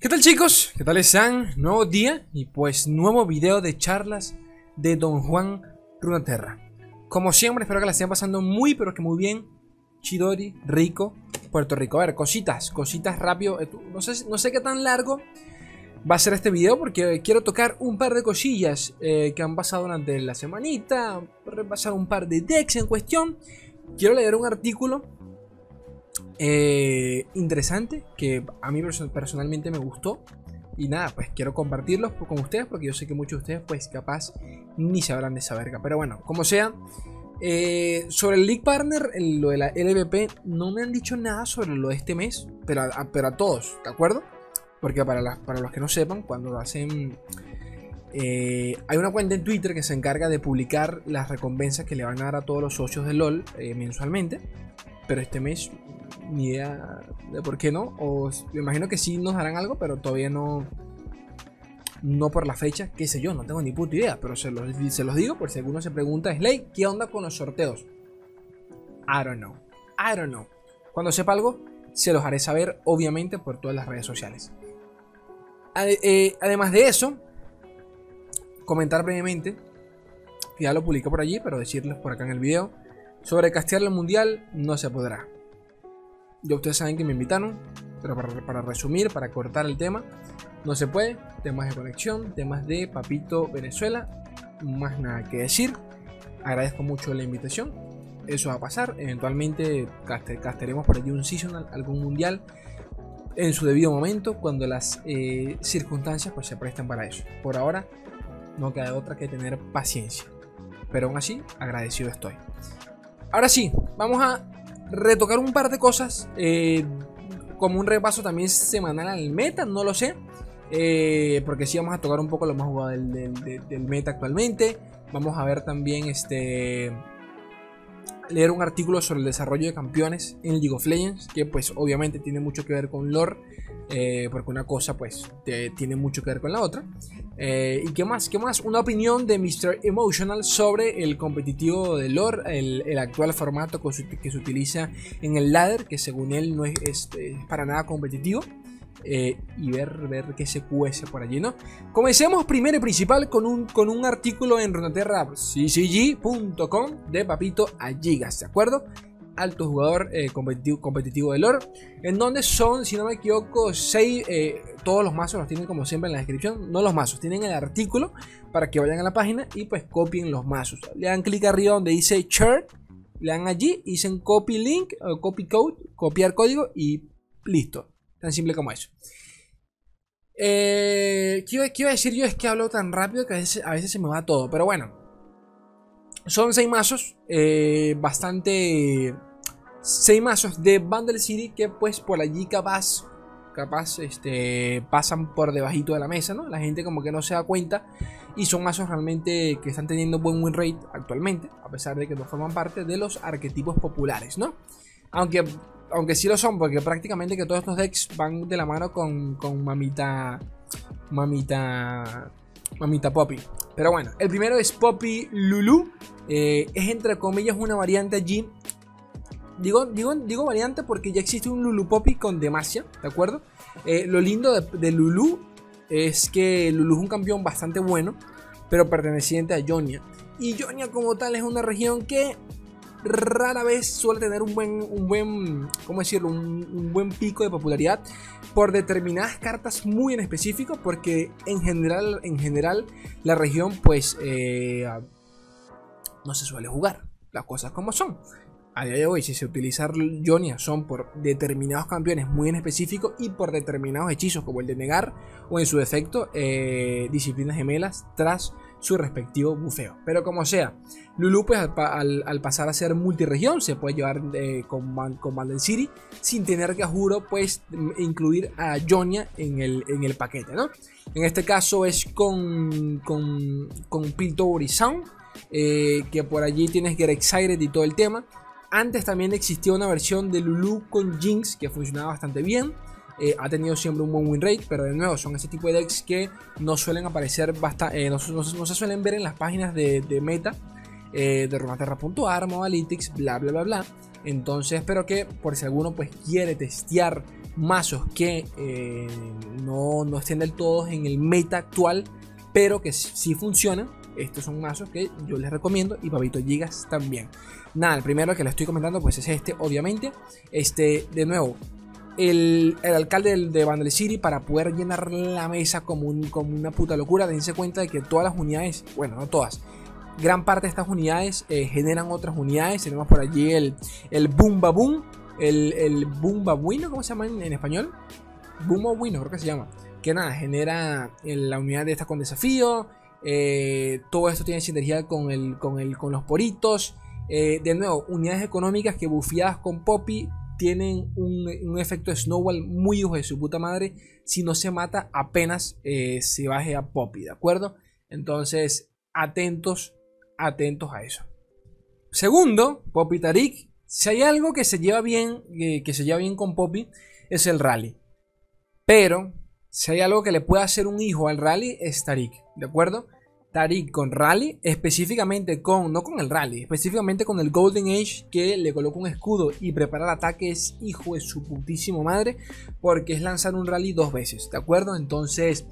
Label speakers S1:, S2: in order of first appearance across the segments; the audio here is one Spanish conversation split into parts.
S1: ¿Qué tal chicos? ¿Qué tal están? Nuevo día y pues nuevo video de charlas de Don Juan Runaterra. Como siempre espero que la estén pasando muy pero que muy bien. Chidori, rico, Puerto Rico. A ver, cositas, cositas rápido. Eh, no sé, no sé qué tan largo va a ser este video porque quiero tocar un par de cosillas eh, que han pasado durante la semanita. Repasar un par de decks en cuestión. Quiero leer un artículo eh, interesante que a mí personalmente me gustó. Y nada, pues quiero compartirlos con ustedes porque yo sé que muchos de ustedes pues capaz ni sabrán de esa verga. Pero bueno, como sea, eh, sobre el League Partner, lo de la LVP, no me han dicho nada sobre lo de este mes, pero a, pero a todos, ¿de acuerdo? Porque para, para los que no sepan, cuando hacen... Eh, hay una cuenta en Twitter que se encarga de publicar las recompensas que le van a dar a todos los socios de LOL mensualmente. Pero este mes ni idea de por qué no. O me imagino que sí nos darán algo, pero todavía no. No por la fecha, qué sé yo, no tengo ni puta idea. Pero se los, se los digo por si alguno se pregunta, Slay, ¿qué onda con los sorteos? I don't know. I don't know. Cuando sepa algo, se los haré saber, obviamente, por todas las redes sociales. Eh, además de eso, comentar brevemente, ya lo publiqué por allí, pero decirles por acá en el video, sobre castear el mundial no se podrá. Ya ustedes saben que me invitaron, pero para, resumir, para cortar el tema, no se puede. Temas de conexión, temas de Papito Venezuela, más nada que decir. Agradezco mucho la invitación. Eso va a pasar. Eventualmente casteremos por allí un seasonal, algún mundial en su debido momento, cuando las eh, circunstancias pues, se prestan para eso. Por ahora, no queda otra que tener paciencia. Pero aún así, agradecido estoy. Ahora sí, vamos a retocar un par de cosas. Eh, como un repaso también semanal al meta, no lo sé. Eh, porque sí vamos a tocar un poco lo más jugado del, meta actualmente. Vamos a ver también este. Leer un artículo sobre el desarrollo de campeones en League of Legends. Que pues obviamente tiene mucho que ver con lore. Eh, porque una cosa pues tiene mucho que ver con la otra. Eh, ¿Y qué más? ¿Qué más? Una opinión de Mr. Emotional sobre el competitivo de lore, el, actual formato que se utiliza en el ladder, que según él no es, este, para nada competitivo. Eh, y ver, ver qué se cuece por allí, ¿no? Comencemos primero y principal con un, con un artículo en Runeterra ccg.com de Papito Alligas, ¿de acuerdo? alto jugador eh, competitivo, competitivo de lore. En donde son, si no me equivoco, 6. Eh, todos los mazos los tienen como siempre en la descripción. No los mazos, tienen el artículo para que vayan a la página y pues copien los mazos. Le dan clic arriba donde dice share. Le dan allí, dicen copy link copy code, copiar código y listo. Tan simple como eso. Eh, ¿qué, iba, a decir yo? Es que hablo tan rápido que a veces, se me va todo. Pero bueno. Son seis mazos. bastante 6 mazos de Bundle City que pues por allí capaz capaz este pasan por debajito de la mesa, ¿no? La gente como que no se da cuenta y son mazos realmente que están teniendo buen win rate actualmente, a pesar de que no forman parte de los arquetipos populares, ¿no? Aunque aunque sí lo son porque prácticamente que todos estos decks van de la mano con, con mamita mamita mamita Poppy. Pero bueno, el primero es Poppy Lulu. Eh, es entre comillas una variante allí Digo, digo, digo variante porque ya existe un Lulu Poppy con Demacia, ¿de acuerdo? Eh, lo lindo de, Lulu es que Lulu es un campeón bastante bueno, pero perteneciente a Jonia. Y Jonia como tal es una región que rara vez suele tener un buen, un buen, ¿cómo decirlo? Un, buen pico de popularidad por determinadas cartas muy en específico, porque en general, en general la región pues eh, no se suele jugar, las cosas como son a día de hoy, si se utiliza Jonia, son por determinados campeones muy en específico y por determinados hechizos, como el de negar, o en su defecto, eh, disciplinas gemelas tras su respectivo bufeo. Pero como sea, Lulu, pues al, pasar a ser multiregión, se puede llevar eh, con, con City sin tener que, juro, pues incluir a Jonia en el, en el paquete, ¿no? En este caso es con, con, con. Eh, que por allí tienes Get y todo el tema. Antes también existía una versión de Lulu con Jinx que funcionaba bastante bien. Eh, ha tenido siempre un buen win rate, pero de nuevo son ese tipo de decks que no suelen aparecer bastante, eh, no, se suelen ver en las páginas de, meta eh, de Romaterra.ar, Modalytics, bla bla bla bla. Entonces espero que por si alguno pues quiere testear mazos que eh, no, no estén del todo en el meta actual, pero que sí funcionan. Estos son mazos que yo les recomiendo y Papito Gigas también. Nada, el primero que les estoy comentando pues es este, obviamente. Este, de nuevo, el, alcalde de Vandal City para poder llenar la mesa como, una puta locura. Dense cuenta de que todas las unidades, bueno, no todas, gran parte de estas unidades eh, generan otras unidades. Tenemos por allí el, el Boom Boom, el, el Boom Babuino, ¿cómo se llama en, español? Boom Babuino, creo que se llama. Que nada, genera la unidad de esta con desafío. Eh, todo esto tiene sinergia con, los poritos. Eh, de nuevo, unidades económicas que bufiadas con Poppy tienen un, efecto de snowball muy hijo de su puta madre si no se mata apenas eh, se baje a Poppy, ¿de acuerdo? Entonces, atentos, atentos a eso. Segundo, Poppy Tarik. Si hay algo que se lleva bien, eh, que se lleva bien con Poppy, es el rally. Pero, si hay algo que le puede hacer un hijo al rally, es Tarik, ¿de acuerdo? Tarik con Rally, específicamente con, no con el Rally, específicamente con el Golden Age que le coloca un escudo y prepara el ataque es hijo de su putísimo madre porque es lanzar un Rally dos veces, ¿de acuerdo? Entonces,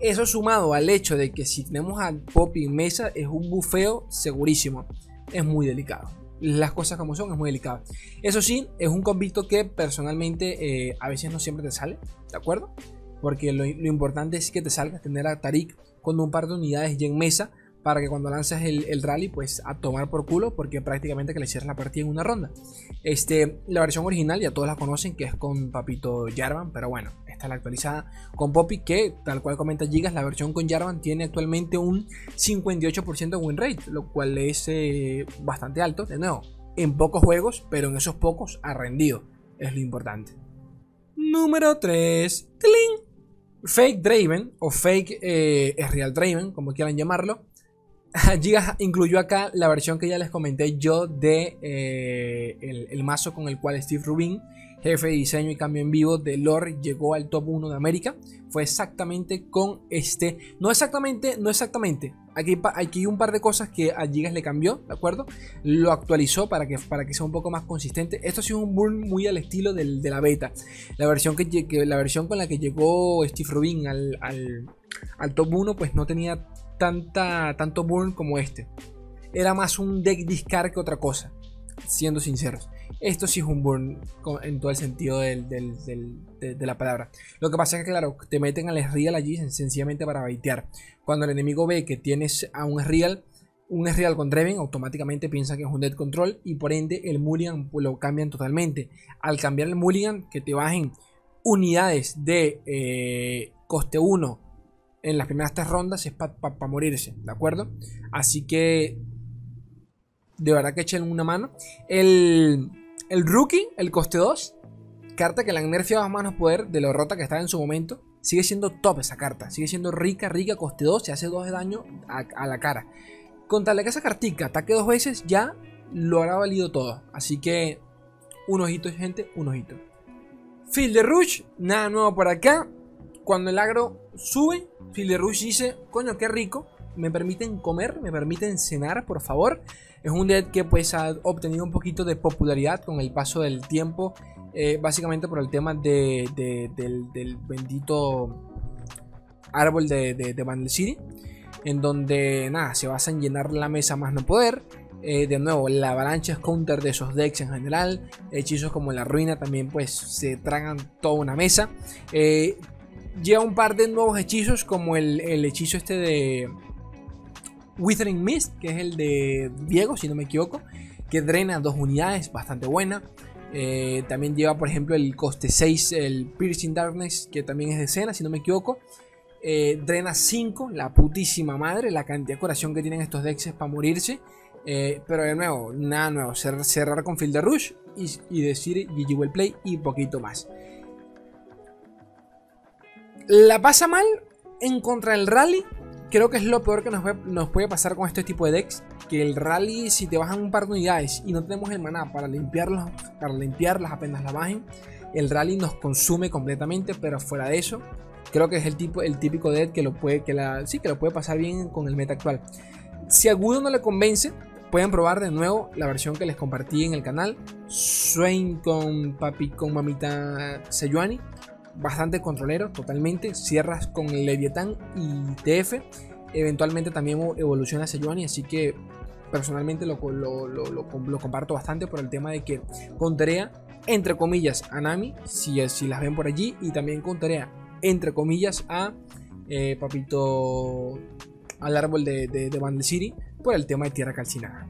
S1: eso sumado al hecho de que si tenemos a Poppy en mesa es un bufeo segurísimo, es muy delicado. Las cosas como son, es muy delicado. Eso sí, es un convicto que personalmente eh, a veces no siempre te sale, ¿de acuerdo? Porque lo, lo importante es que te salga tener a Tarik con un par de unidades ya en mesa para que cuando lanzas el, rally, pues a tomar por culo, porque prácticamente que le cierras la partida en una ronda. Este, la versión original ya todos la conocen, que es con Papito Jarvan, pero bueno, esta es la actualizada con Poppy, que tal cual comenta Gigas, la versión con Jarvan tiene actualmente un 58% de win rate, lo cual es eh, bastante alto, de nuevo, en pocos juegos, pero en esos pocos ha rendido, es lo importante. Número 3. ¡Tling! Fake Draven o Fake eh, Real Draven, como quieran llamarlo. Giga incluyó acá la versión que ya les comenté yo de eh, el, mazo con el cual Steve Rubin, jefe de diseño y cambio en vivo de lore, llegó al top 1 de América. Fue exactamente con este. No exactamente, no exactamente. Aquí, hay un par de cosas que a Gigas le cambió, ¿de acuerdo? Lo actualizó para que, para que sea un poco más consistente. Esto ha sido un burn muy al estilo de la beta. La versión, que, la versión con la que llegó Steve Rubin al, al, top 1, pues no tenía tanta, tanto burn como este. Era más un deck discard que otra cosa, siendo sinceros. Esto sí es un burn en todo el sentido de, la palabra. Lo que pasa es que, claro, te meten al real allí sencillamente para baitear. Cuando el enemigo ve que tienes a un real, un real con Draven, automáticamente piensa que es un dead control y por ende el Mulligan lo cambian totalmente. Al cambiar el Mulligan, que te bajen unidades de eh, coste 1 en las primeras tres rondas es para morirse, ¿de acuerdo? Así que de verdad que echen una mano. El, el rookie, el coste 2, carta que la han nerfeado más poder de lo rota que estaba en su momento. Sigue siendo top esa carta. Sigue siendo rica, rica, coste 2. Se hace 2 de daño a, la cara. Con tal de que esa cartica ataque dos veces, ya lo habrá valido todo. Así que, un ojito, gente, un ojito. Field de Rush, nada nuevo por acá. Cuando el agro sube, Field de Rush dice: Coño, qué rico. Me permiten comer, me permiten cenar, por favor. Es un dead que pues ha obtenido un poquito de popularidad con el paso del tiempo. Eh, básicamente por el tema de, del, bendito árbol de, de, City. En donde nada, se basa en llenar la mesa más no poder. Eh, de nuevo, la avalancha es counter de esos decks en general. Hechizos como la ruina también pues se tragan toda una mesa. Eh, lleva un par de nuevos hechizos como el, el hechizo este de Withering Mist, que es el de Diego, si no me equivoco, que drena dos unidades, bastante buena. Eh, también lleva, por ejemplo, el coste 6, el Piercing Darkness, que también es de escena, si no me equivoco. Eh, drena 5, la putísima madre, la cantidad de curación que tienen estos decks para morirse. Eh, pero de nuevo, nada nuevo, cerrar con Field de Rush y, decir GG Well Play y poquito más. La pasa mal en contra del rally creo que es lo peor que nos, puede pasar con este tipo de decks. Que el rally, si te bajan un par de unidades y no tenemos el maná para limpiarlas, para limpiarlas apenas la bajen, el rally nos consume completamente. Pero fuera de eso, creo que es el, tipo, el típico deck que lo puede, que la, sí, que lo puede pasar bien con el meta actual. Si alguno no le convence, pueden probar de nuevo la versión que les compartí en el canal. Swain con papi con mamita Sejuani. Bastante controlero, totalmente. Cierras con Leviathan y TF. Eventualmente también evoluciona Sejuani, así que personalmente lo, lo, comparto bastante por el tema de que contaría, entre comillas, a Nami, si, si las ven por allí, y también contaría, entre comillas, a eh, Papito, al árbol de, de, de City, por el tema de tierra calcinada.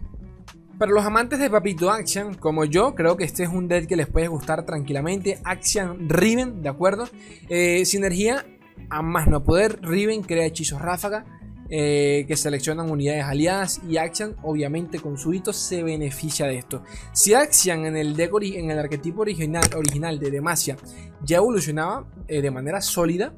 S1: Para los amantes de Papito Action, como yo, creo que este es un deck que les puede gustar tranquilamente. Action Riven, ¿de acuerdo? Eh, sinergia a más no poder. Riven crea hechizos ráfaga. Eh, que seleccionan unidades aliadas y Action obviamente con su hito se beneficia de esto. Si Action en el deck en el arquetipo original, original de Demacia ya evolucionaba eh, de manera sólida,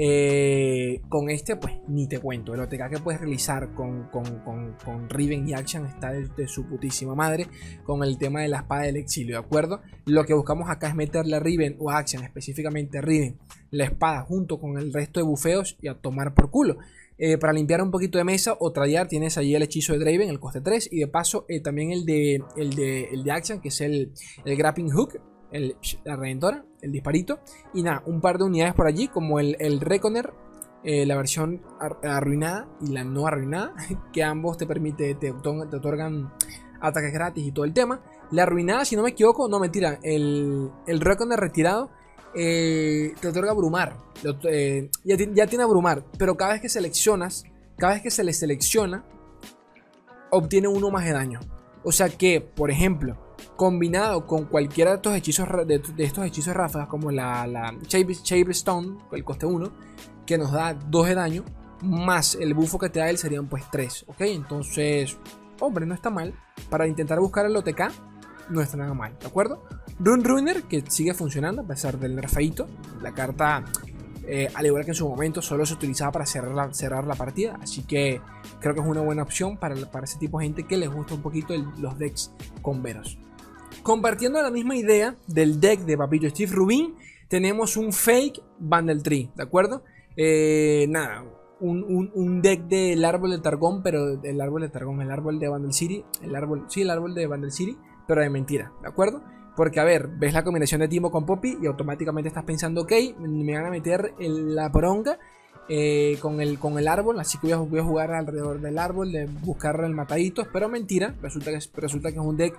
S1: eh, con este, pues ni te cuento. El OTK que puedes realizar con, con, Riven y Action está de, su putísima madre. Con el tema de la espada del exilio, ¿de acuerdo? Lo que buscamos acá es meterle a Riven o a Action, específicamente a Riven, la espada junto con el resto de bufeos y a tomar por culo. Eh, para limpiar un poquito de mesa o tradear tienes allí el hechizo de Draven, el coste 3. Y de paso eh, también el de, el, de, el de Action, que es el, el Grappling Hook, el, la redentora, el disparito. Y nada, un par de unidades por allí, como el, el Reconer, eh, la versión arruinada y la no arruinada, que ambos te permite, te, otorgan ataques gratis y todo el tema. La arruinada, si no me equivoco, no mentira, el, el Reconer retirado eh, te otorga abrumar. Eh, ya, ya, tiene abrumar, pero cada vez que seleccionas, cada vez que se le selecciona, obtiene uno más de daño. O sea que, por ejemplo, combinado con cualquiera de estos hechizos de, estos hechizos ráfagas, como la, la Stone, el coste 1, que nos da 2 de daño, más el bufo que te da él serían pues 3. ¿Ok? Entonces, hombre, no está mal. Para intentar buscar el OTK, no está nada mal, ¿de acuerdo? Rune Ruiner, que sigue funcionando a pesar del nerfeito. La carta, eh, al igual que en su momento, solo se utilizaba para cerrar la, cerrar la partida. Así que creo que es una buena opción para, para ese tipo de gente que les gusta un poquito los decks con veros. Compartiendo la misma idea del deck de Papito Steve Rubin, tenemos un fake Bundle Tree, ¿de acuerdo? Eh, nada, un, deck del árbol de Targón, pero el árbol de Targón, el árbol de Bundle City, el árbol, sí, el árbol de Bundle City, pero de mentira, ¿de acuerdo? Porque, a ver, ves la combinación de Timo con Poppy y automáticamente estás pensando, ok, me van a meter la bronca eh, con, el, con el árbol, así que voy a, jugar alrededor del árbol, de buscar el mataditos, pero mentira, resulta que, resulta que es un deck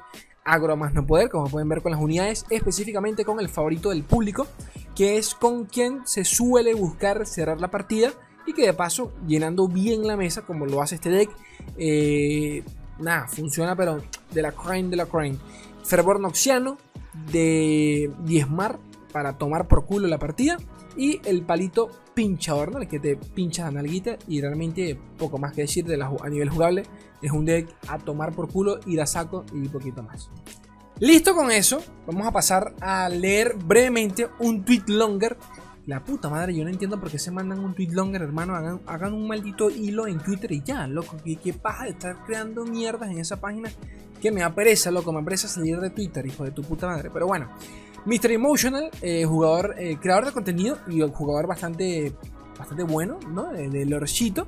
S1: agro más no poder, como pueden ver con las unidades, específicamente con el favorito del público, que es con quien se suele buscar cerrar la partida y que de paso, llenando bien la mesa, como lo hace este deck, eh, nada, funciona pero de la crane de la crane. Fervor Noxiano, de diezmar para tomar por culo la partida. Y el palito pinchador, ¿no? el que te pincha la nalguita. Y realmente poco más que decir de la, a nivel jugable. Es un deck a tomar por culo, ir a saco y poquito más. Listo con eso, vamos a pasar a leer brevemente un tweet longer. La puta madre, yo no entiendo por qué se mandan un tweet longer, hermano. Hagan, un maldito hilo en Twitter y ya, loco. ¿Qué, qué paja de estar creando mierdas en esa página que me apresa, loco, me apresa salir de Twitter, hijo de tu puta madre. Pero bueno, Mr. Emotional, eh, jugador, eh, creador de contenido y un jugador bastante, bastante bueno, ¿no? De, de Lorchito.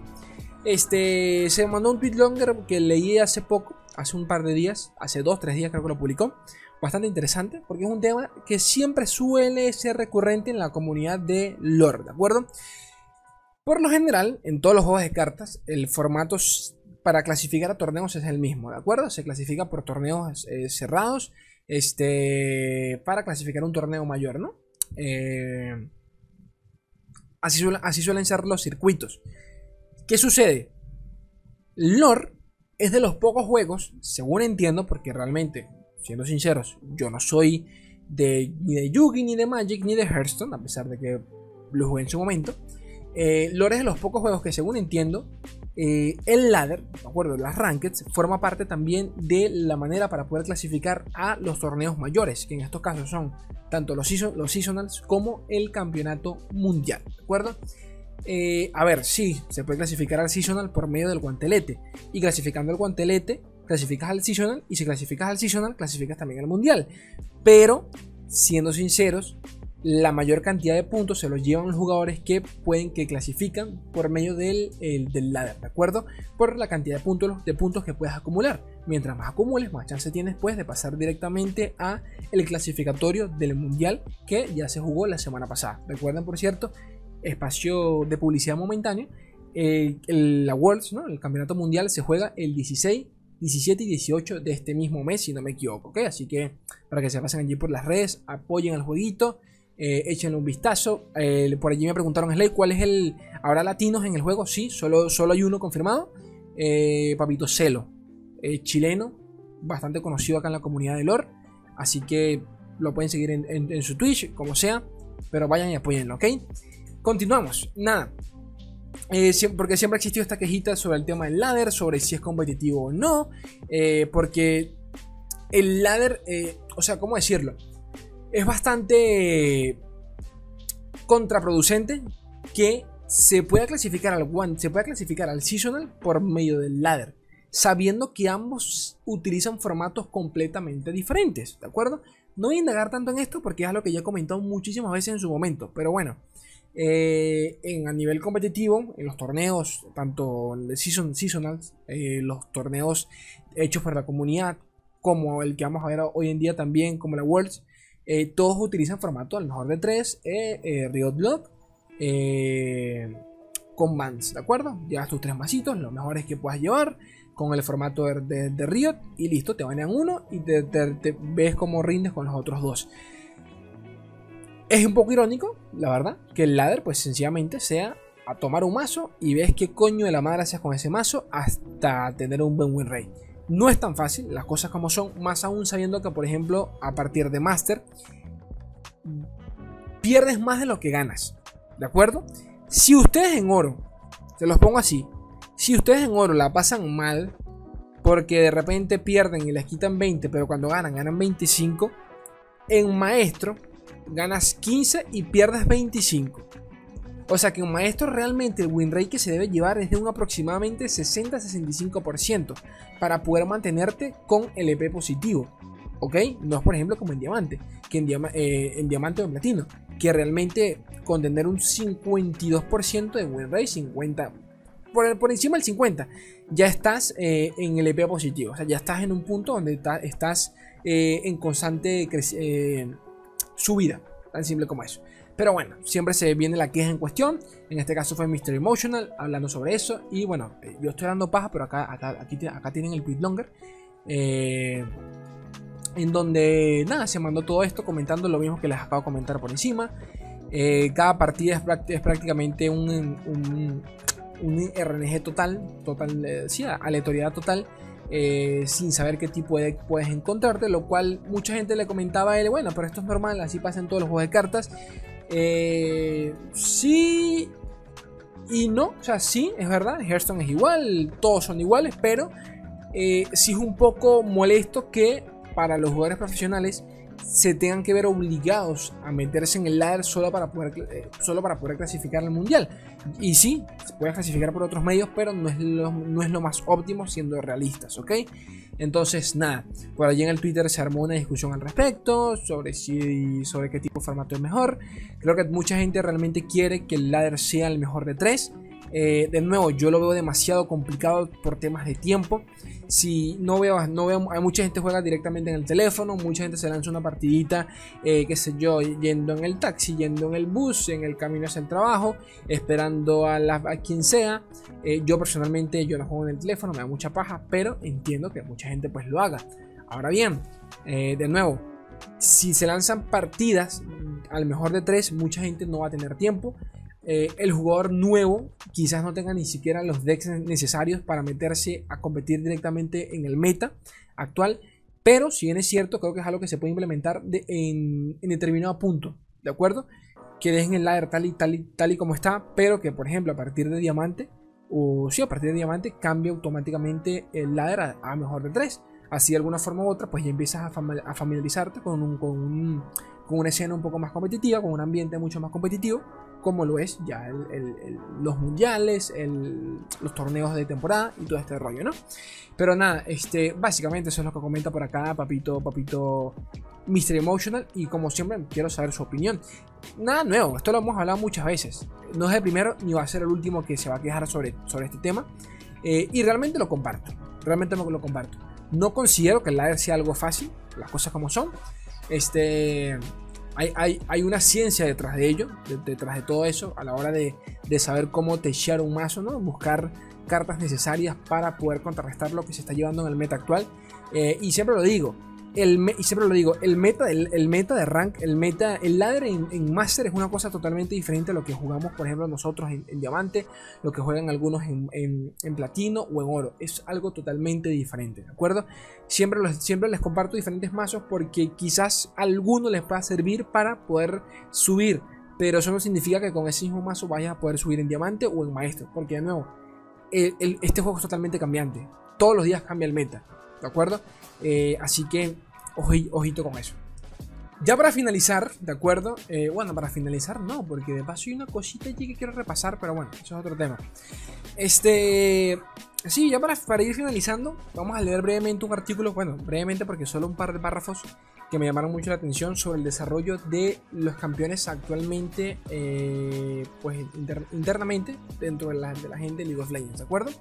S1: Este, se mandó un tweet longer que leí hace poco, hace un par de días, hace dos, tres días creo que lo publicó. Bastante interesante, porque es un tema que siempre suele ser recurrente en la comunidad de lore, ¿de acuerdo? Por lo general, en todos los juegos de cartas, el formato para clasificar a torneos es el mismo, ¿de acuerdo? Se clasifica por torneos eh, cerrados este, para clasificar un torneo mayor, ¿no? Eh, así, así suelen ser los circuitos. ¿Qué sucede? Lore es de los pocos juegos, según entiendo, porque realmente, siendo sinceros, yo no soy de, ni de Yugi, ni de Magic, ni de Hearthstone, a pesar de que lo jugué en su momento. Eh, Lore es de los pocos juegos que, según entiendo, eh, el ladder, de acuerdo, las rankeds, forma parte también de la manera para poder clasificar a los torneos mayores, que en estos casos son tanto los, los seasonals como el campeonato mundial, ¿de acuerdo? Eh, a ver, sí, se puede clasificar al seasonal por medio del guantelete, y clasificando el guantelete, clasificas al seasonal, y si clasificas al seasonal, clasificas también al mundial, pero, siendo sinceros, la mayor cantidad de puntos se los llevan los jugadores que pueden, que clasifican por medio del, del ladder, ¿de acuerdo? Por la cantidad de puntos, de puntos que puedes acumular. Mientras más acumules, más chance tienes pues de pasar directamente a el clasificatorio del mundial que ya se jugó la semana pasada. Recuerden, por cierto, espacio de publicidad momentáneo. la Worlds, ¿no? El campeonato mundial se juega el 16 17 y 18 de este mismo mes, si no me equivoco, ¿ok? Así que para que se pasen allí por las redes, apoyen al jueguito, eh, échenle un vistazo. Eh, por allí me preguntaron, Slay, ¿cuál es el... ¿Habrá latinos en el juego? Sí, solo, solo hay uno confirmado. Eh, Papito Celo, chileno, bastante conocido acá en la comunidad de lore. Así que lo pueden seguir en, su Twitch, como sea. Pero vayan y apoyenlo, ¿ok? Continuamos. Nada, porque siempre ha existido esta quejita sobre el tema del ladder, sobre si es competitivo o no. porque el ladder, o sea, ¿cómo decirlo? Es bastante contraproducente que se pueda clasificar al one, se pueda clasificar al seasonal por medio del ladder, sabiendo que ambos utilizan formatos completamente diferentes, ¿de acuerdo? No voy a indagar tanto en esto porque es algo que ya he comentado muchísimas veces en su momento, pero bueno, eh, en, a nivel competitivo, en los torneos, tanto de season, seasonals, eh, los torneos hechos por la comunidad, como el que vamos a ver hoy en día también, como la Worlds, eh, todos utilizan formato al mejor de 3, eh, eh, Riot Block, con bands, ¿de acuerdo? Llevas tus tres masitos, lo mejor es que puedas llevar con el formato de, Riot y listo, te banean uno y te, ves como rindes con los otros dos. Es un poco irónico, la verdad, que el ladder pues sencillamente sea a tomar un mazo y ves qué coño de la madre haces con ese mazo hasta tener un buen win. No es tan fácil, las cosas como son, más aún sabiendo que, por ejemplo, a partir de Master, pierdes más de lo que ganas. ¿De acuerdo? Si ustedes en oro, se los pongo así, si ustedes en oro la pasan mal, porque de repente pierden y les quitan 20, pero cuando ganan, ganan 25, en maestro ganas 15 y pierdes 25. O sea que un maestro realmente el win rate que se debe llevar es de un aproximadamente 60-65% para poder mantenerte con el EP positivo. ¿Ok? No es por ejemplo como en diamante, que en, eh, diamante o en platino, que realmente con tener un 52% de win rate, 50, por, encima del 50, ya estás eh, en el EP positivo. O sea, ya estás en un punto donde estás eh, en constante subida. Tan simple como eso. Pero bueno, siempre se viene la queja en cuestión. En este caso fue Mr. Emotional hablando sobre eso. Y bueno, eh, yo estoy dando paja, pero acá, acá, aquí, acá tienen el tweet longer. Eh, en donde nada, se mandó todo esto comentando lo mismo que les acabo de comentar por encima. Eh, cada partida es, prácticamente un, un, un, RNG total, total aleatoriedad total. sin saber qué tipo de deck puedes encontrarte, lo cual mucha gente le comentaba a él, bueno, pero esto es normal, así pasa en todos los juegos de cartas. Eh, sí y no, o sea, sí, es verdad, Hearthstone es igual, todos son iguales, pero eh, sí es un poco molesto que para los jugadores profesionales se tengan que ver obligados a meterse en el ladder solo para poder, eh, solo para poder clasificar al mundial. Y sí, se puede clasificar por otros medios, pero no es lo, no es lo más óptimo siendo realistas, ¿ok? Entonces, nada, por allí en el Twitter se armó una discusión al respecto sobre si sobre qué tipo de formato es mejor. Creo que mucha gente realmente quiere que el ladder sea el mejor de tres. Eh, de nuevo, yo lo veo demasiado complicado por temas de tiempo. Si no veo, no veo, hay mucha gente juega directamente en el teléfono, mucha gente se lanza una partidita, eh, qué sé yo, yendo en el taxi, yendo en el bus, en el camino hacia el trabajo, esperando a, quien sea. Eh, yo personalmente, yo no juego en el teléfono, me da mucha paja, pero entiendo que mucha gente pues lo haga. Ahora bien, de nuevo, si se lanzan partidas al mejor de tres, mucha gente no va a tener tiempo. Eh, el jugador nuevo quizás no tenga ni siquiera los decks necesarios para meterse a competir directamente en el meta actual. Pero si bien es cierto, creo que es algo que se puede implementar en, determinado punto. ¿De acuerdo? Que dejen el ladder tal y, tal, y, tal y como está. Pero que por ejemplo a partir de diamante. O sí, a partir de diamante cambia automáticamente el ladder a, mejor de 3. Así de alguna forma u otra, pues ya empiezas a, familiarizarte con, un, con, con una escena un poco más competitiva, con un ambiente mucho más competitivo como lo es ya los mundiales, los torneos de temporada y todo este rollo, ¿no? Pero nada, este, básicamente eso es lo que comenta por acá Papito, Papito Mystery Emotional y como siempre quiero saber su opinión. Nada nuevo, esto lo hemos hablado muchas veces. No es el primero ni va a ser el último que se va a quejar sobre, sobre este tema. Eh, y realmente lo comparto. Realmente lo comparto. No considero que el ladder sea algo fácil, las cosas como son. Este, hay, hay, una ciencia detrás de ello, detrás de todo eso, a la hora de, saber cómo techear un mazo, ¿no? buscar cartas necesarias para poder contrarrestar lo que se está llevando en el meta actual. Eh, y siempre lo digo, el y siempre lo digo, el meta, el, meta de rank, el meta, el ladder en, Master es una cosa totalmente diferente a lo que jugamos, por ejemplo, nosotros en, Diamante, lo que juegan algunos en, Platino o en Oro. Es algo totalmente diferente, ¿de acuerdo? Siempre, siempre les comparto diferentes mazos porque quizás alguno les pueda servir para poder subir. Pero eso no significa que con ese mismo mazo vayas a poder subir en Diamante o en Maestro. Porque de nuevo, este juego es totalmente cambiante. Todos los días cambia el meta. ¿De acuerdo? Eh, así que ojito con eso. Ya para finalizar, ¿de acuerdo? Eh, bueno, para finalizar no, porque de paso hay una cosita allí que quiero repasar, pero bueno, eso es otro tema. Este... Sí, ya para, para ir finalizando, vamos a leer brevemente un artículo, bueno, brevemente porque solo un par de párrafos que me llamaron mucho la atención sobre el desarrollo de los campeones actualmente, eh, pues internamente dentro de la, de la gente de League of Legends, ¿de acuerdo?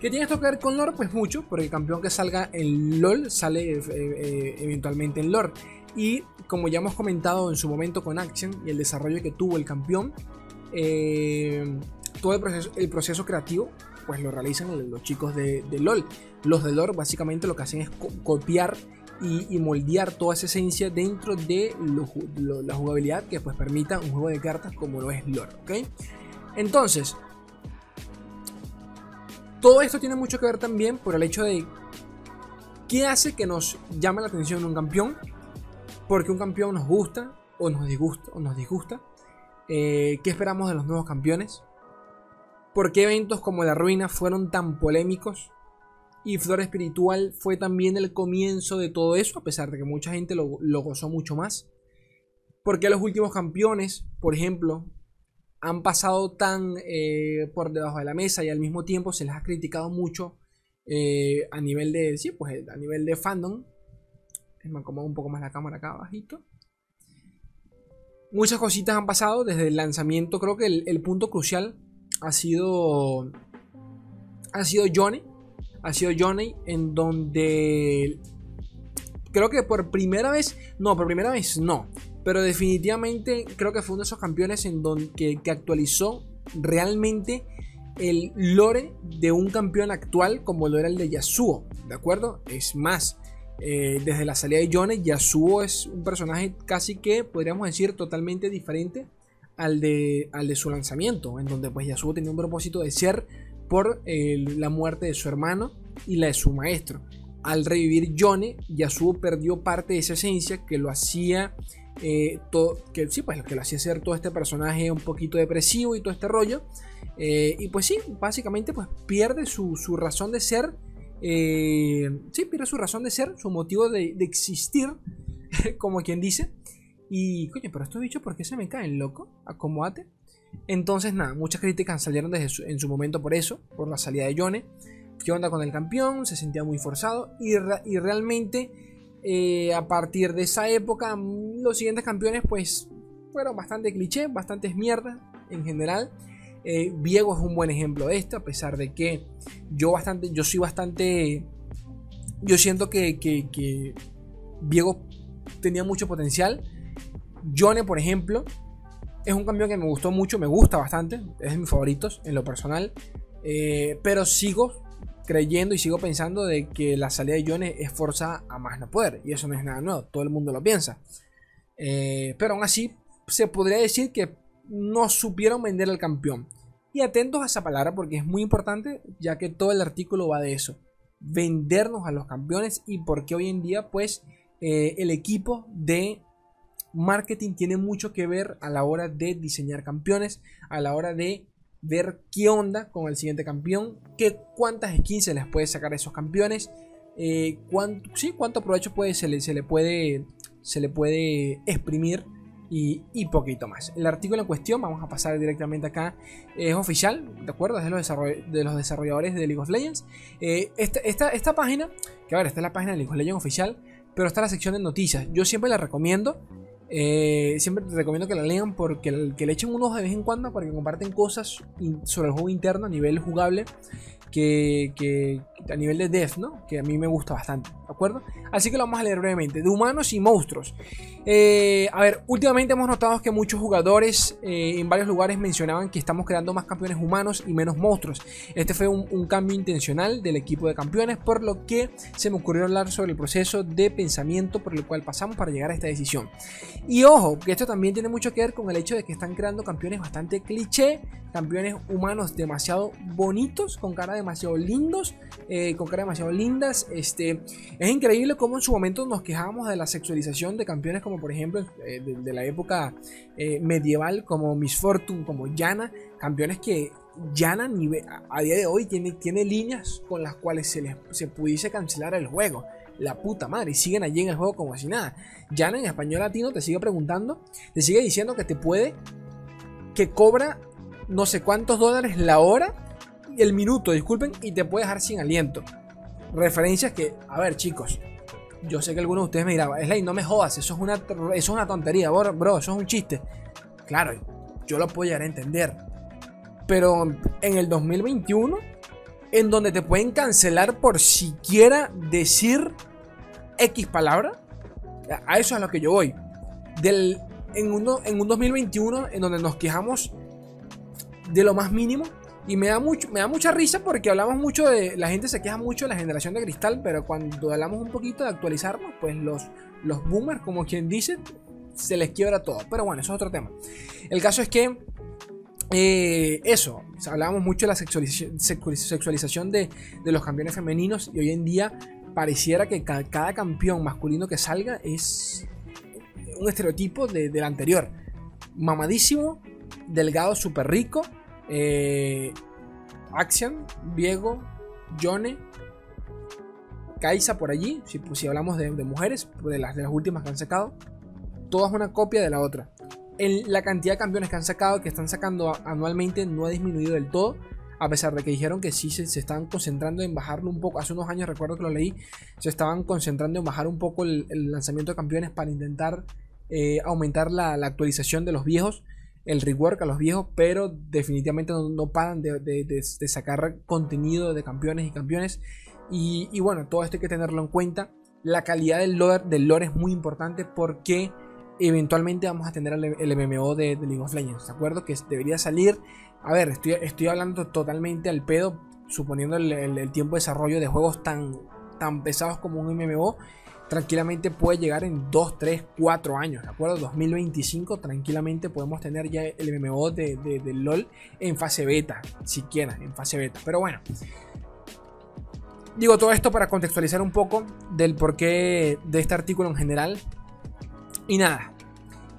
S1: ¿Qué tiene esto que ver con lore? Pues mucho, porque el campeón que salga en LOL sale eh, eh, eventualmente en lore. Y como ya hemos comentado en su momento con Action y el desarrollo que tuvo el campeón, eh, todo el proceso, el proceso, creativo pues lo realizan los chicos de, LOL. Los de lore básicamente lo que hacen es copiar y, moldear toda esa esencia dentro de la jugabilidad que pues permita un juego de cartas como lo es lore. ¿ok? Entonces, todo esto tiene mucho que ver también por el hecho de qué hace que nos llame la atención un campeón, porque un campeón nos gusta o nos disgusta, o nos disgusta. Eh, qué esperamos de los nuevos campeones, por qué eventos como la ruina fueron tan polémicos y Flor Espiritual fue también el comienzo de todo eso, a pesar de que mucha gente lo, lo gozó mucho más. ¿Por qué los últimos campeones, por ejemplo, han pasado tan eh, por debajo de la mesa y al mismo tiempo se les ha criticado mucho eh, a nivel de, sí, pues a nivel de fandom. Me acomodo un poco más la cámara acá abajito. Muchas cositas han pasado desde el lanzamiento. Creo que el, punto crucial ha sido. Ha sido Johnny. Ha sido Johnny. En donde. Creo que por primera vez. No, por primera vez no. Pero definitivamente creo que fue uno de esos campeones en donde, que, actualizó realmente el lore de un campeón actual como lo era el de Yasuo, ¿de acuerdo? Es más, eh, desde la salida de Yone, Yasuo es un personaje casi que podríamos decir totalmente diferente al de, al de su lanzamiento, en donde pues Yasuo tenía un propósito de ser por la muerte de su hermano y la de su maestro. Al revivir Yone, Yasuo perdió parte de esa esencia que lo hacía eh, que sí, pues que lo hacía ser todo este personaje un poquito depresivo y todo este rollo. Eh, y pues sí, básicamente pues pierde su, razón de ser. Eh, sí, pierde su razón de ser, su motivo de, existir, como quien dice. Y, coño, pero estos bichos, ¿por qué se me caen, loco? Acomódate. Entonces, nada, muchas críticas salieron desde en su momento por eso, por la salida de Yone. ¿Qué onda con el campeón? Se sentía muy forzado. Y, y realmente eh, a partir de esa época, mm, los siguientes campeones, pues, fueron bastante cliché, bastantes mierdas en general. Eh, Viego es un buen ejemplo de esto, a pesar de que yo bastante, yo soy bastante, yo siento que, que, Viego tenía mucho potencial. Jone, por ejemplo, es un campeón que me gustó mucho, me gusta bastante, es de mis favoritos en lo personal, eh, pero sigo creyendo y sigo pensando de que la salida de Jones es forzada a más no poder. Y eso no es nada nuevo, todo el mundo lo piensa. Eh, pero aún así, se podría decir que no supieron vender al campeón. Y atentos a esa palabra porque es muy importante, ya que todo el artículo va de eso. Vendernos a los campeones y porque hoy en día, pues, eh, el equipo de marketing tiene mucho que ver a la hora de diseñar campeones, a la hora de ver qué onda con el siguiente campeón, qué, cuántas skins se les puede sacar a esos campeones, eh, cuánto, sí, provecho puede, se, le, puede, se le puede exprimir y, poquito más. El artículo en cuestión, vamos a pasar directamente acá, es oficial, ¿de acuerdo? Es de los, de los desarrolladores de League of Legends. Eh, esta, esta, página, que a ver, esta es la página de League of Legends oficial, pero está la sección de noticias. Yo siempre la recomiendo. Eh, siempre recomiendo que la lean porque que le echen un ojo de vez en cuando para que comparten cosas sobre el juego interno a nivel jugable que, a nivel de death, ¿no? Que a mí me gusta bastante, ¿de acuerdo? Así que lo vamos a leer brevemente. De humanos y monstruos. Eh, a ver, últimamente hemos notado que muchos jugadores eh, en varios lugares mencionaban que estamos creando más campeones humanos y menos monstruos. Este fue un, cambio intencional del equipo de campeones, por lo que se me ocurrió hablar sobre el proceso de pensamiento por el cual pasamos para llegar a esta decisión. Y ojo, que esto también tiene mucho que ver con el hecho de que están creando campeones bastante cliché, campeones humanos demasiado bonitos, con cara demasiado lindos, eh, con cara demasiado lindas. Este, es increíble cómo en su momento nos quejábamos de la sexualización de campeones como por ejemplo eh, de, la época eh, medieval, como Miss Fortune, como Yana, campeones que Yana a día de hoy tiene, tiene líneas con las cuales se, les, se pudiese cancelar el juego. La puta madre, y siguen allí en el juego como si nada. Yana en español latino te sigue preguntando, te sigue diciendo que te puede, que cobra no sé cuántos dólares la hora, el minuto, disculpen, y te puede dejar sin aliento. Referencias que, a ver chicos, yo sé que algunos de ustedes me dirán, Slay, no me jodas, eso es una, eso es una tontería, bro, eso es un chiste. Claro, yo lo puedo llegar a entender. Pero en el 2021, en donde te pueden cancelar por siquiera decir X palabra, a eso es a lo que yo voy. Del, en, uno, en un 2021 en donde nos quejamos de lo más mínimo. Y me da, mucho, me da mucha risa porque hablamos mucho de. La gente se queja mucho de la generación de cristal, pero cuando hablamos un poquito de actualizarnos, pues los, los boomers, como quien dice, se les quiebra todo. Pero bueno, eso es otro tema. El caso es que. Eh, eso, hablábamos mucho de la sexualización, de, de, los campeones femeninos y hoy en día pareciera que cada, campeón masculino que salga es un estereotipo del anterior. Mamadísimo, delgado, súper rico eh, Axian, Viego, Yone, Kaisa por allí, si, pues, hablamos de, mujeres, de las, de las últimas que han sacado, todas una copia de la otra. La cantidad de campeones que han sacado, que están sacando anualmente, no ha disminuido del todo. A pesar de que dijeron que sí se, se estaban concentrando en bajarlo un poco. Hace unos años recuerdo que lo leí. Se estaban concentrando en bajar un poco el, lanzamiento de campeones para intentar eh, aumentar la, actualización de los viejos el rework a los viejos, pero definitivamente no, paran de, sacar contenido de campeones y campeones. Y, bueno, todo esto hay que tenerlo en cuenta. La calidad del lore, del lore es muy importante porque eventualmente vamos a tener el, MMO de, League of Legends, ¿de acuerdo? Que debería salir. A ver, estoy, estoy hablando totalmente al pedo, suponiendo el, tiempo de desarrollo de juegos tan, tan pesados como un MMO tranquilamente puede llegar en 2, 3, 4 años, ¿de acuerdo? 2025 tranquilamente podemos tener ya el MMO de, LOL en fase beta, siquiera en fase beta. Pero bueno, digo todo esto para contextualizar un poco del porqué de este artículo en general. Y nada,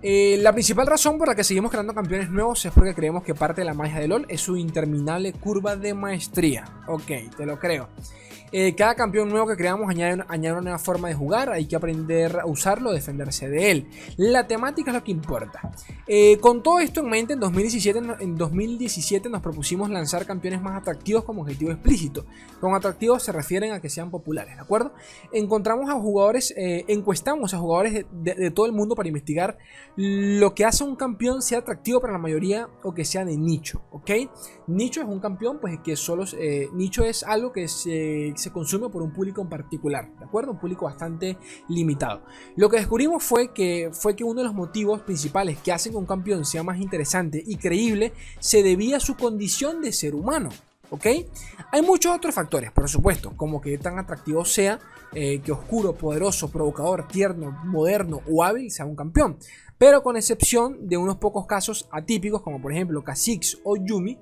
S1: eh, la principal razón por la que seguimos creando campeones nuevos es porque creemos que parte de la magia de LOL es su interminable curva de maestría. Ok, te lo creo. Eh, cada campeón nuevo que creamos añade, una nueva forma de jugar, hay que aprender a usarlo, defenderse de él. La temática es lo que importa. Eh, con todo esto en mente, en 2017, en 2017 nos propusimos lanzar campeones más atractivos como objetivo explícito. Con atractivos se refieren a que sean populares, ¿de acuerdo? Encontramos a jugadores, eh, encuestamos a jugadores de, todo el mundo para investigar lo que hace un campeón sea atractivo para la mayoría o que sea de nicho, ¿ok? Nicho es un campeón, pues que solo... nicho es algo que se se consume por un público en particular, ¿de acuerdo? Un público bastante limitado. Lo que descubrimos fue que, fue que uno de los motivos principales que hacen que un campeón sea más interesante y creíble se debía a su condición de ser humano. ¿Ok? Hay muchos otros factores, por supuesto, como que tan atractivo sea, eh, que oscuro, poderoso, provocador, tierno, moderno o hábil sea un campeón. Pero con excepción de unos pocos casos atípicos, como por ejemplo Kha'Zix o Yumi,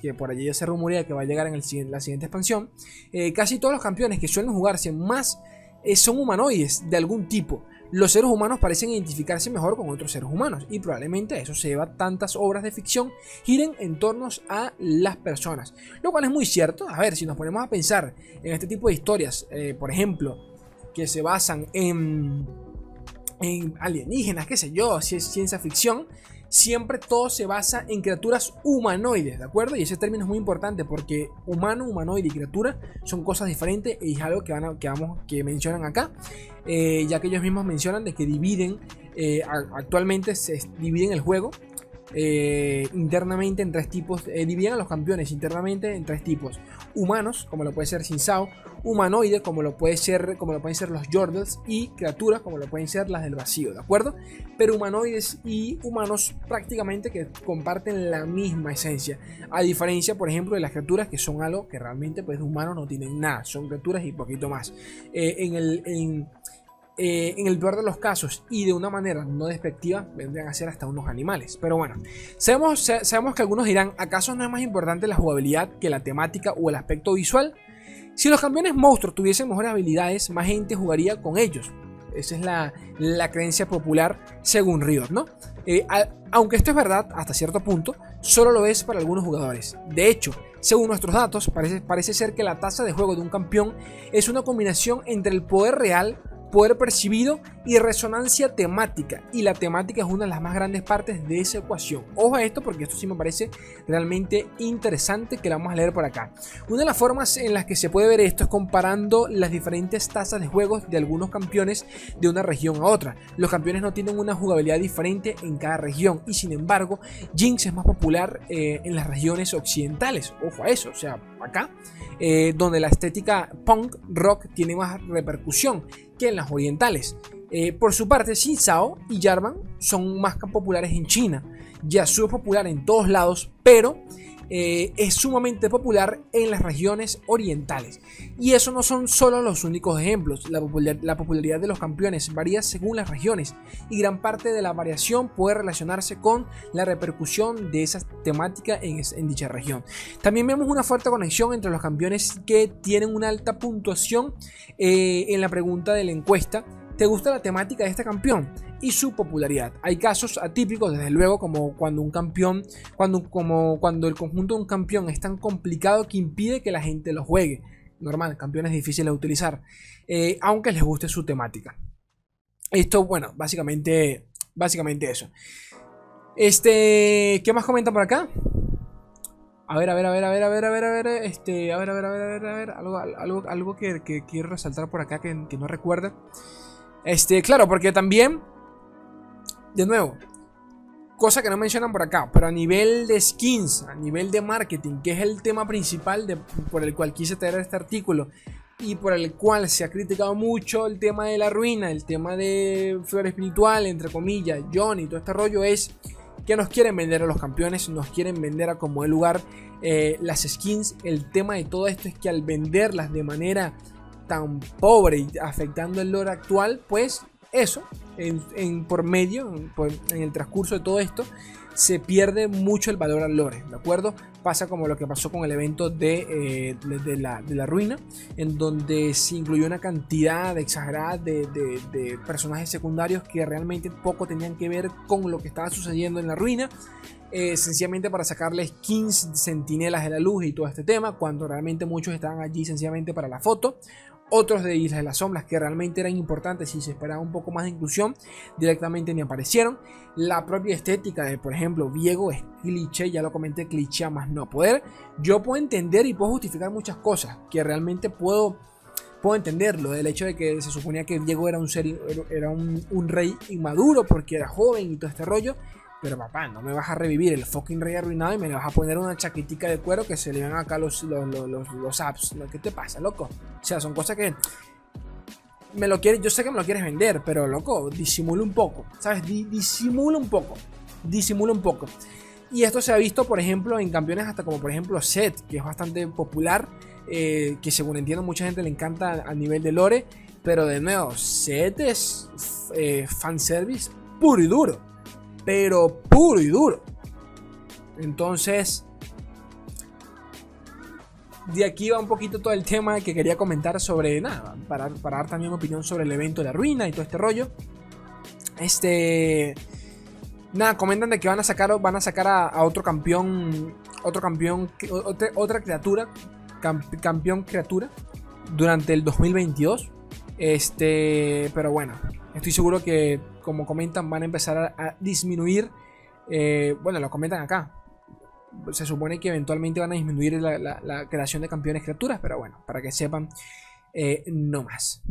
S1: Que por allí ya se rumorea que va a llegar en la siguiente expansión, eh, casi todos los campeones que suelen jugarse más eh, son humanoides de algún tipo. Los seres humanos parecen identificarse mejor con otros seres humanos y probablemente eso se lleva tantas obras de ficción giren en torno a las personas. Lo cual es muy cierto. A ver, si nos ponemos a pensar en este tipo de historias, eh, por ejemplo, que se basan en, en alienígenas, qué sé yo, si es ciencia ficción, siempre todo se basa en criaturas humanoides, ¿de acuerdo? Y ese término es muy importante porque humano, humanoide y criatura son cosas diferentes y es algo que, van que, vamos, que mencionan acá, eh, ya que ellos mismos mencionan de que dividen, eh, actualmente se dividen el juego eh, internamente en tres tipos, eh, dividen a los campeones internamente en tres tipos: humanos, como lo puede ser Sin Sao, humanoides, como lo puede ser, como lo pueden ser los Jordals, y criaturas, como lo pueden ser las del vacío. Pero humanoides y humanos prácticamente que comparten la misma esencia, a diferencia, por ejemplo, de las criaturas que son algo que realmente, pues, humanos no tienen nada, son criaturas y poquito más. Eh, en el eh, en el peor de los casos y de una manera no despectiva, vendrían a ser hasta unos animales. Pero bueno, sabemos, sabemos que algunos dirán, ¿acaso no es más importante la jugabilidad que la temática o el aspecto visual? Si los campeones monstruos tuviesen mejores habilidades, más gente jugaría con ellos. Esa es la, creencia popular según Riot, ¿no? Eh, aunque esto es verdad hasta cierto punto, solo lo es para algunos jugadores. De hecho, según nuestros datos, parece, parece ser que la tasa de juego de un campeón es una combinación entre el poder real poder percibido y resonancia temática. Y la temática es una de las más grandes partes de esa ecuación. Ojo a esto porque esto sí me parece realmente interesante que la vamos a leer por acá. Una de las formas en las que se puede ver esto es comparando las diferentes tasas de juegos de algunos campeones de una región a otra. Los campeones no tienen una jugabilidad diferente en cada región y sin embargo Jinx es más popular eh, en las regiones occidentales. Ojo a eso, o sea, acá eh, donde la estética punk rock tiene más repercusión que en las orientales. Eh, por su parte, Xin Sao y Jarvan son más populares en China. Yasuo es popular en todos lados, pero eh, es sumamente popular en las regiones orientales. Y eso no son solo los únicos ejemplos. La, popularidad de los campeones varía según las regiones y gran parte de la variación puede relacionarse con la repercusión de esa temática en, dicha región. También vemos una fuerte conexión entre los campeones que tienen una alta puntuación eh, en la pregunta de la encuesta. ¿Te gusta la temática de este campeón? y su popularidad. Hay casos atípicos, desde luego, como cuando un campeón, cuando, como cuando el conjunto de un campeón es tan complicado que impide que la gente lo juegue. Normal, campeones difíciles de utilizar, eh, aunque les guste su temática. Esto, bueno, básicamente, básicamente eso. Este, ¿qué más comentan por acá? A ver, a ver, a ver, a ver, a ver, a ver, a ver, este, a ver, a ver, a ver, a ver, a ver, algo, algo, algo que, quiero resaltar por acá que, que no recuerda. Este, claro, porque también de nuevo, cosa que no mencionan por acá, pero a nivel de skins, a nivel de marketing, que es el tema principal por el cual quise traer este artículo y por el cual se ha criticado mucho el tema de la ruina, el tema de flor espiritual, entre comillas, John y todo este rollo, es que nos quieren vender a los campeones, nos quieren vender a como el lugar eh, las skins. El tema de todo esto es que al venderlas de manera tan pobre y afectando el lore actual, pues eso, en, por medio, en, el transcurso de todo esto, se pierde mucho el valor al lore, ¿de acuerdo? Pasa como lo que pasó con el evento de, eh, la, ruina, en donde se incluyó una cantidad exagerada de, de, personajes secundarios que realmente poco tenían que ver con lo que estaba sucediendo en la ruina. Eh, sencillamente para sacarles 15 sentinelas de la luz y todo este tema, cuando realmente muchos estaban allí sencillamente para la foto otros de Islas de las Sombras que realmente eran importantes y se esperaba un poco más de inclusión, directamente ni aparecieron. La propia estética de, por ejemplo, Viego es cliché, ya lo comenté, cliché más no poder. Yo puedo entender y puedo justificar muchas cosas que realmente puedo, puedo entenderlo. Del hecho de que se suponía que Diego era un, ser, era un rey inmaduro porque era joven y todo este rollo. Pero papá, no me vas a revivir el fucking rey arruinado y me vas a poner una chaquetica de cuero que se le ven acá los, los, los, los apps. ¿Qué te pasa, loco? O sea, son cosas que me lo quieres, yo sé que me lo quieres vender, pero loco, disimula un poco, ¿sabes? disimula un poco, disimula un poco. Y esto se ha visto, por ejemplo, en campeones hasta como por ejemplo Set, que es bastante popular, eh, que según entiendo mucha gente le encanta a nivel de lore, pero de nuevo, Set es eh, fanservice puro y duro pero puro y duro. Entonces, de aquí va un poquito todo el tema que quería comentar sobre nada, para, para dar también mi opinión sobre el evento de la ruina y todo este rollo. Este. Nada, comentan de que van a sacar, van a, sacar a, otro campeón. Otro campeón. Otra, criatura. campeón criatura. Durante el 2022. Este. Pero bueno. Estoy seguro que como comentan, van a empezar a, disminuir Eh, bueno, lo comentan acá. Se supone que eventualmente van a disminuir la, creación de campeones criaturas, pero bueno, para que sepan, eh, no más.